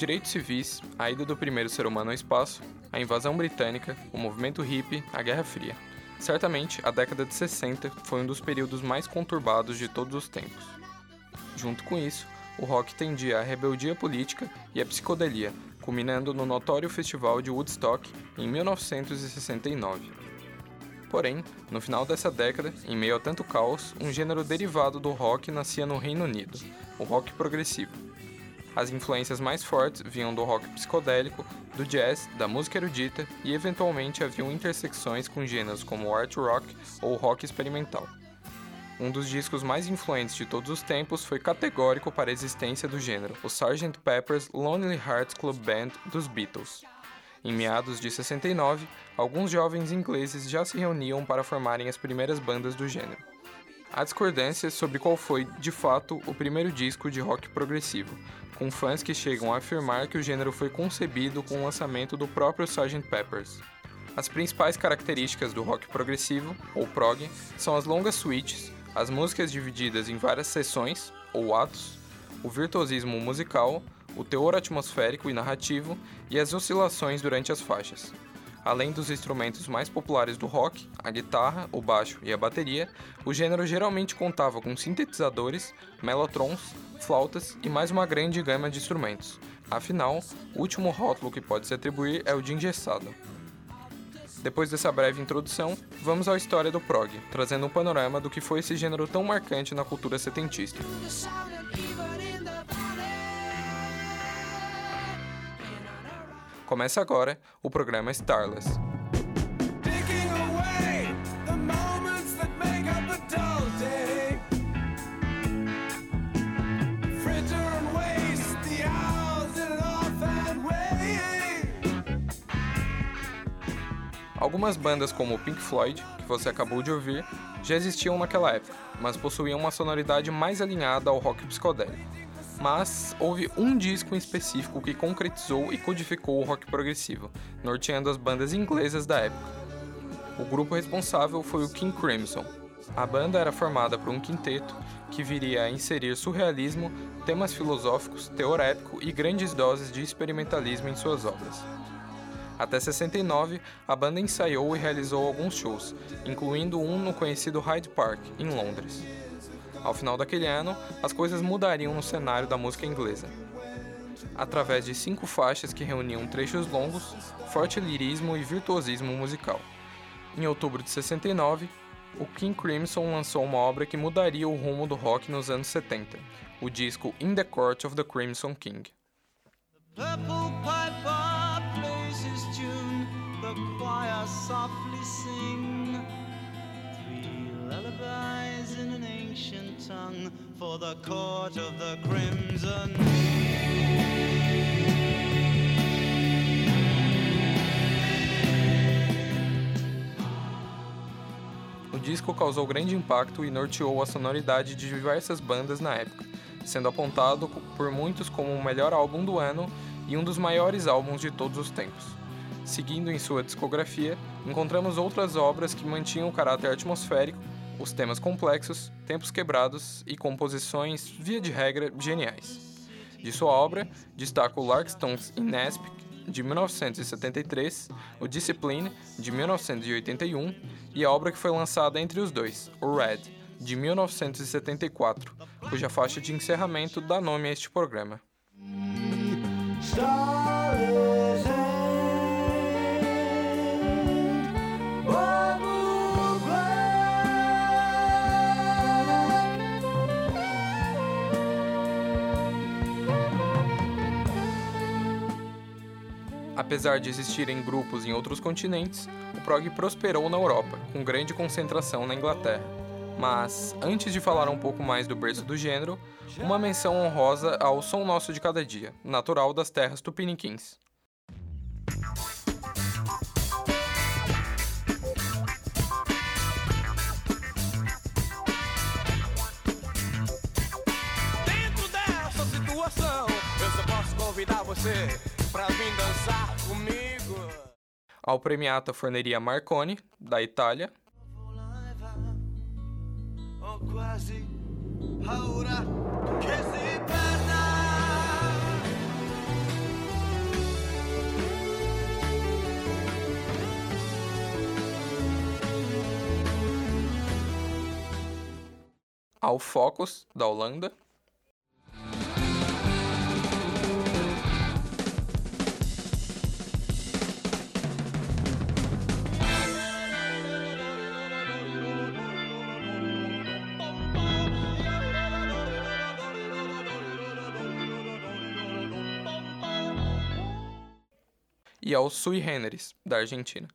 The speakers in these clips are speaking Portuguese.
Os direitos civis, a ida do primeiro ser humano ao espaço, a invasão britânica, o movimento hippie, a Guerra Fria. Certamente, a década de 60 foi um dos períodos mais conturbados de todos os tempos. Junto com isso, o rock tendia à rebeldia política e à psicodelia, culminando no notório Festival de Woodstock em 1969. Porém, no final dessa década, em meio a tanto caos, um gênero derivado do rock nascia no Reino Unido, o rock progressivo. As influências mais fortes vinham do rock psicodélico, do jazz, da música erudita e eventualmente haviam intersecções com gêneros como art rock ou rock experimental. Um dos discos mais influentes de todos os tempos foi categórico para a existência do gênero, o Sgt. Pepper's Lonely Hearts Club Band dos Beatles. Em meados de 69, alguns jovens ingleses já se reuniam para formarem as primeiras bandas do gênero. Há discordâncias sobre qual foi, de fato, o primeiro disco de rock progressivo, com fãs que chegam a afirmar que o gênero foi concebido com o lançamento do próprio Sgt. Pepper's. As principais características do rock progressivo, ou prog, são as longas suítes, as músicas divididas em várias sessões, ou atos, o virtuosismo musical, o teor atmosférico e narrativo e as oscilações durante as faixas. Além dos instrumentos mais populares do rock, a guitarra, o baixo e a bateria, o gênero geralmente contava com sintetizadores, melotrons, flautas e mais uma grande gama de instrumentos. Afinal, o último rótulo que pode se atribuir é o de engessado. Depois dessa breve introdução, vamos à história do prog, trazendo um panorama do que foi esse gênero tão marcante na cultura setentista. Começa agora o programa Starless. Algumas bandas como o Pink Floyd, que você acabou de ouvir, já existiam naquela época, mas possuíam uma sonoridade mais alinhada ao rock psicodélico mas houve um disco em específico que concretizou e codificou o rock progressivo, norteando as bandas inglesas da época. O grupo responsável foi o King Crimson. A banda era formada por um quinteto que viria a inserir surrealismo, temas filosóficos, teor épico e grandes doses de experimentalismo em suas obras. Até 69, a banda ensaiou e realizou alguns shows, incluindo um no conhecido Hyde Park, em Londres. Ao final daquele ano, as coisas mudariam no cenário da música inglesa. Através de cinco faixas que reuniam trechos longos, forte lirismo e virtuosismo musical. Em outubro de 69, o King Crimson lançou uma obra que mudaria o rumo do rock nos anos 70, o disco In the Court of the Crimson King. For the court of the crimson. O disco causou grande impacto e norteou a sonoridade de diversas bandas na época, sendo apontado por muitos como o melhor álbum do ano e um dos maiores álbuns de todos os tempos. Seguindo em sua discografia, encontramos outras obras que mantinham o caráter atmosférico os temas complexos, tempos quebrados e composições, via de regra, geniais. De sua obra, destaca o Larkstones in Aspic, de 1973, o Discipline, de 1981, e a obra que foi lançada entre os dois, o Red, de 1974, cuja faixa de encerramento dá nome a este programa. Apesar de existirem grupos em outros continentes, o prog prosperou na Europa, com grande concentração na Inglaterra. Mas, antes de falar um pouco mais do berço do gênero, uma menção honrosa ao Som Nosso de Cada Dia, natural das terras tupiniquins. Dentro dessa situação, eu só posso convidar você pra vir dançar comigo. Ao premiato a forneria Marconi, da Itália. Ao Focus, da Holanda. E ao Sui Generis, da Argentina.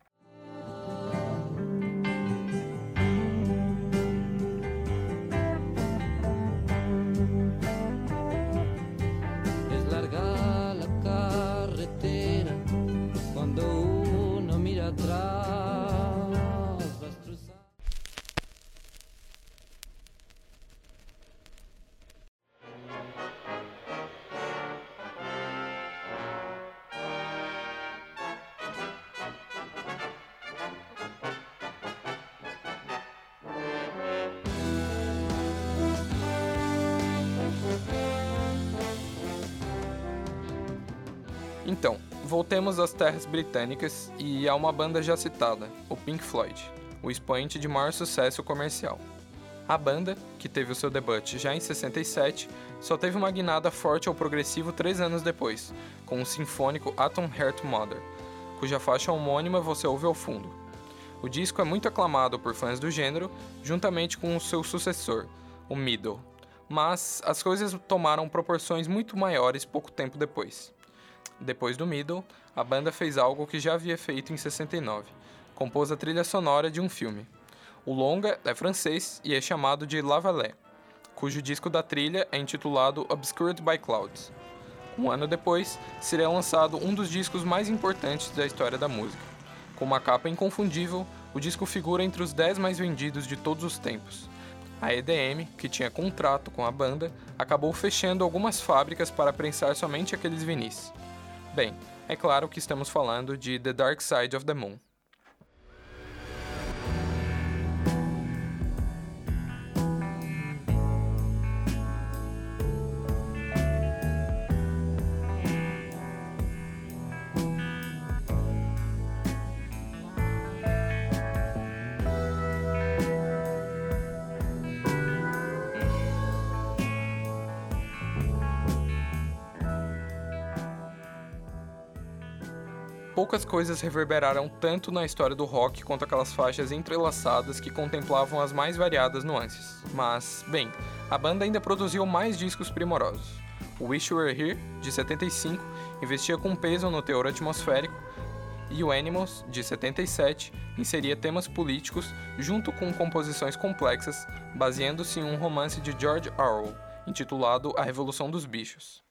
Voltemos às terras britânicas e a uma banda já citada, o Pink Floyd, o expoente de maior sucesso comercial. A banda, que teve o seu debut já em 67, só teve uma guinada forte ao progressivo três anos depois, com o sinfônico Atom Heart Mother, cuja faixa homônima você ouve ao fundo. O disco é muito aclamado por fãs do gênero, juntamente com o seu sucessor, o Middle, mas as coisas tomaram proporções muito maiores pouco tempo depois. Depois do Middle, a banda fez algo que já havia feito em 69. Compôs a trilha sonora de um filme. O longa é francês e é chamado de La Vallée, cujo disco da trilha é intitulado Obscured by Clouds. Um ano depois, seria lançado um dos discos mais importantes da história da música. Com uma capa inconfundível, o disco figura entre os 10 mais vendidos de todos os tempos. A EDM, que tinha contrato com a banda, acabou fechando algumas fábricas para prensar somente aqueles vinis. Bem, é claro que estamos falando de The Dark Side of the Moon. Poucas coisas reverberaram tanto na história do rock quanto aquelas faixas entrelaçadas que contemplavam as mais variadas nuances. Mas, bem, a banda ainda produziu mais discos primorosos. O Wish You Were Here, de 75, investia com peso no teor atmosférico, e o Animals, de 77, inseria temas políticos junto com composições complexas, baseando-se em um romance de George Orwell, intitulado A Revolução dos Bichos.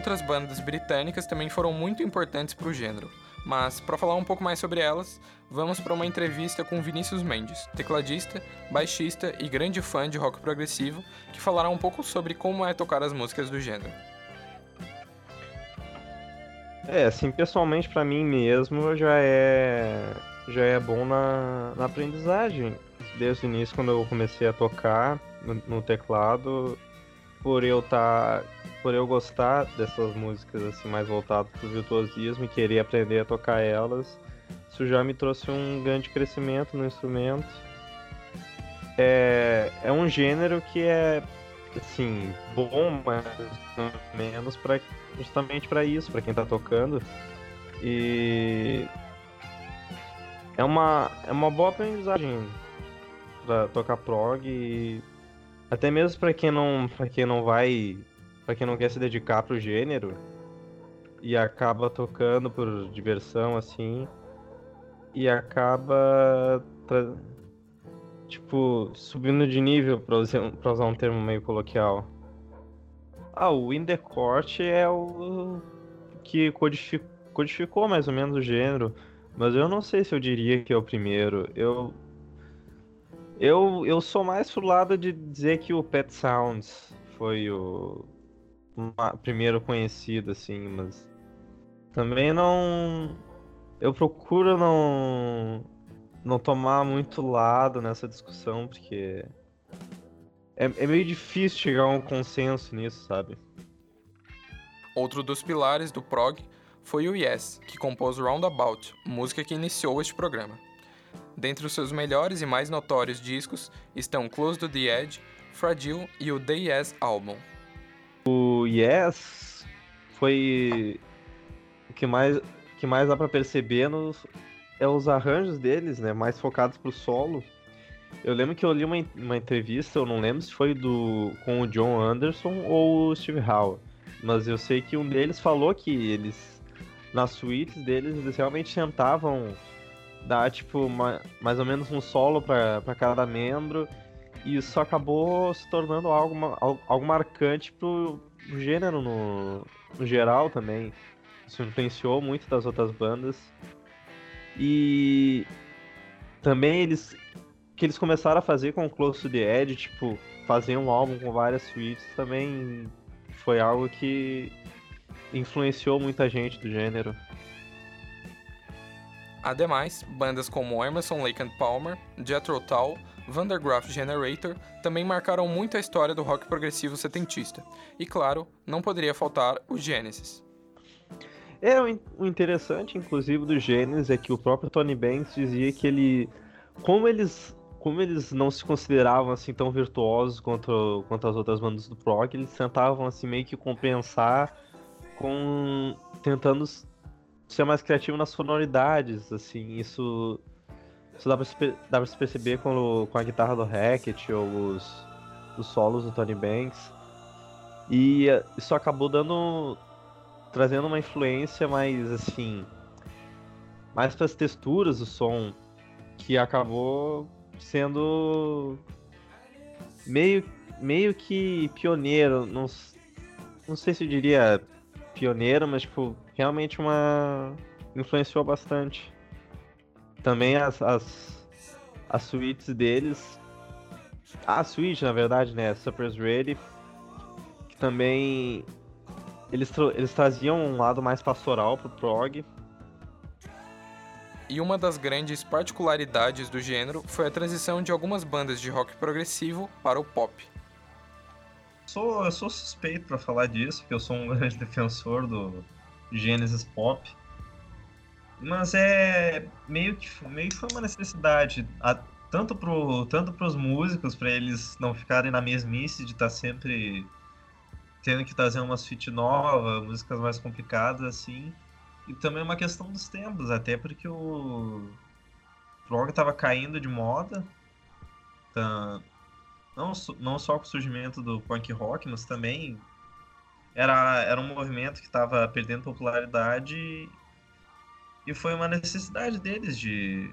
Outras bandas britânicas também foram muito importantes para o gênero, mas para falar um pouco mais sobre elas, vamos para uma entrevista com Vinícius Mendes, tecladista, baixista e grande fã de rock progressivo, que falará um pouco sobre como é tocar as músicas do gênero. É, assim, pessoalmente para mim mesmo já é já é bom na, na aprendizagem. Desde o início, quando eu comecei a tocar no, no teclado, por eu tá por eu gostar dessas músicas assim mais voltadas para o virtuosismo e querer aprender a tocar elas, isso já me trouxe um grande crescimento no instrumento. É, é um gênero que é assim bom, mas menos para justamente para isso, para quem está tocando. E é uma é uma boa aprendizagem para tocar prog e até mesmo para quem não para quem não vai para quem não quer se dedicar pro gênero e acaba tocando por diversão assim e acaba tipo subindo de nível para usar, pra usar um termo meio coloquial. Ah, o In The Court é o que codificou, codificou mais ou menos o gênero, mas eu não sei se eu diria que é o primeiro. Eu eu, eu sou mais pro lado de dizer que o Pet Sounds foi o primeiro conhecido, assim, mas. Também não. Eu procuro não. Não tomar muito lado nessa discussão, porque. É, é meio difícil chegar a um consenso nisso, sabe? Outro dos pilares do prog foi o Yes, que compôs Roundabout, música que iniciou este programa. Dentre os seus melhores e mais notórios discos estão Close to the Edge, Fragile e o The Yes Album. O Yes foi o que mais que mais dá para perceber nos, é os arranjos deles, né, mais focados pro solo. Eu lembro que eu li uma, uma entrevista, eu não lembro se foi do com o John Anderson ou o Steve Howe, mas eu sei que um deles falou que eles nas suítes deles eles realmente tentavam dar tipo uma, mais ou menos um solo para cada membro e isso acabou se tornando algo, algo marcante pro, pro gênero no, no geral também. Isso influenciou muito das outras bandas. E também eles que eles começaram a fazer com Close to the Edge, tipo, fazer um álbum com várias suítes também foi algo que influenciou muita gente do gênero. Ademais, bandas como Emerson Lake and Palmer, Jethro Tull, Vandergraaf Generator também marcaram muito a história do rock progressivo setentista. E claro, não poderia faltar o Genesis. É, o interessante, inclusive, do Genesis é que o próprio Tony Banks dizia que ele. Como eles. Como eles não se consideravam assim tão virtuosos quanto, quanto as outras bandas do prog, eles tentavam assim meio que compensar com tentando ser mais criativo nas sonoridades, assim, isso isso dá pra se, dá pra se perceber com, com a guitarra do Hackett ou os, os solos do Tony Banks. E eh, isso acabou dando. trazendo uma influência mais assim. mais para as texturas do som, que acabou sendo meio, meio que pioneiro. Não, não sei se eu diria pioneiro, mas tipo, realmente uma. influenciou bastante. Também as, as, as suítes deles. A suíte, na verdade, né? Supper's Ready. Que também. Eles, eles traziam um lado mais pastoral pro prog. E uma das grandes particularidades do gênero foi a transição de algumas bandas de rock progressivo para o pop. Sou, eu sou suspeito para falar disso, porque eu sou um grande defensor do Genesis Pop. Mas é meio que meio que foi uma necessidade, a, tanto pro tanto os músicos para eles não ficarem na mesmice de estar tá sempre tendo que trazer umas fit novas, músicas mais complicadas assim. E também uma questão dos tempos, até porque o prog estava caindo de moda. Tá, não, não só com o surgimento do punk rock, mas também era, era um movimento que estava perdendo popularidade e foi uma necessidade deles de,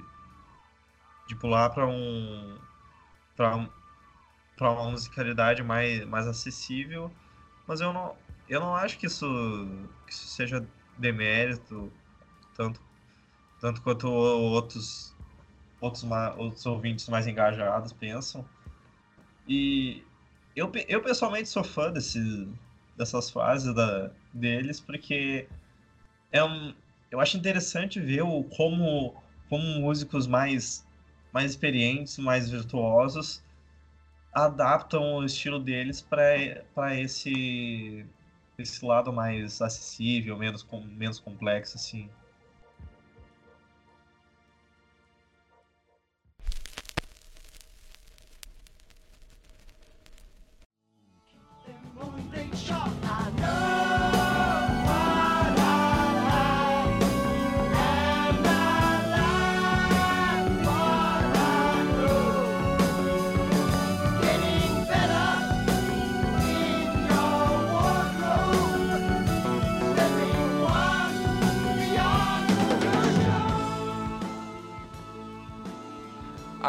de pular para um para para uma musicalidade mais, mais acessível, mas eu não eu não acho que isso que isso seja demérito tanto tanto quanto outros outros outros ouvintes mais engajados pensam. E eu, eu pessoalmente sou fã desse, dessas fases da, deles porque é um, eu acho interessante ver o, como, como músicos mais, mais experientes, mais virtuosos, adaptam o estilo deles para esse, esse lado mais acessível, menos, menos complexo, assim.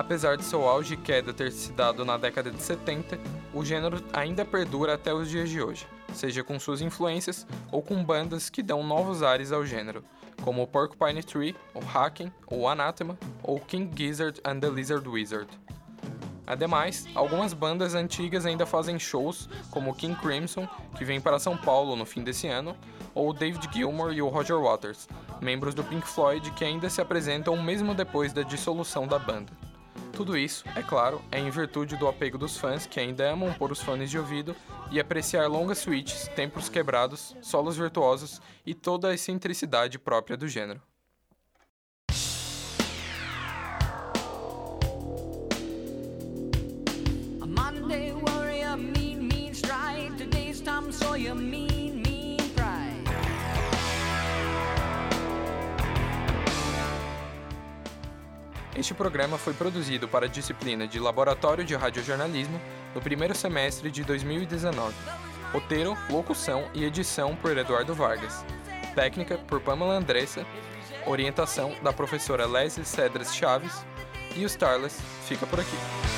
Apesar de seu auge e queda ter se dado na década de 70, o gênero ainda perdura até os dias de hoje, seja com suas influências ou com bandas que dão novos ares ao gênero, como o Porcupine Tree, o Haken, o Anathema ou King Gizzard and the Lizard Wizard. Ademais, algumas bandas antigas ainda fazem shows, como King Crimson, que vem para São Paulo no fim desse ano, ou David Gilmour e o Roger Waters, membros do Pink Floyd que ainda se apresentam mesmo depois da dissolução da banda. Tudo isso, é claro, é em virtude do apego dos fãs que ainda amam pôr os fones de ouvido e apreciar longas suítes, tempos quebrados, solos virtuosos e toda a excentricidade própria do gênero. Monday warrior, mean, mean. Today's Tom Sawyer, mean Este programa foi produzido para a disciplina de Laboratório de Radiojornalismo no primeiro semestre de 2019. Roteiro, locução e edição por Eduardo Vargas. Técnica por Pamela Andressa. Orientação da professora Leslie Cedras Chaves. E o Starless fica por aqui.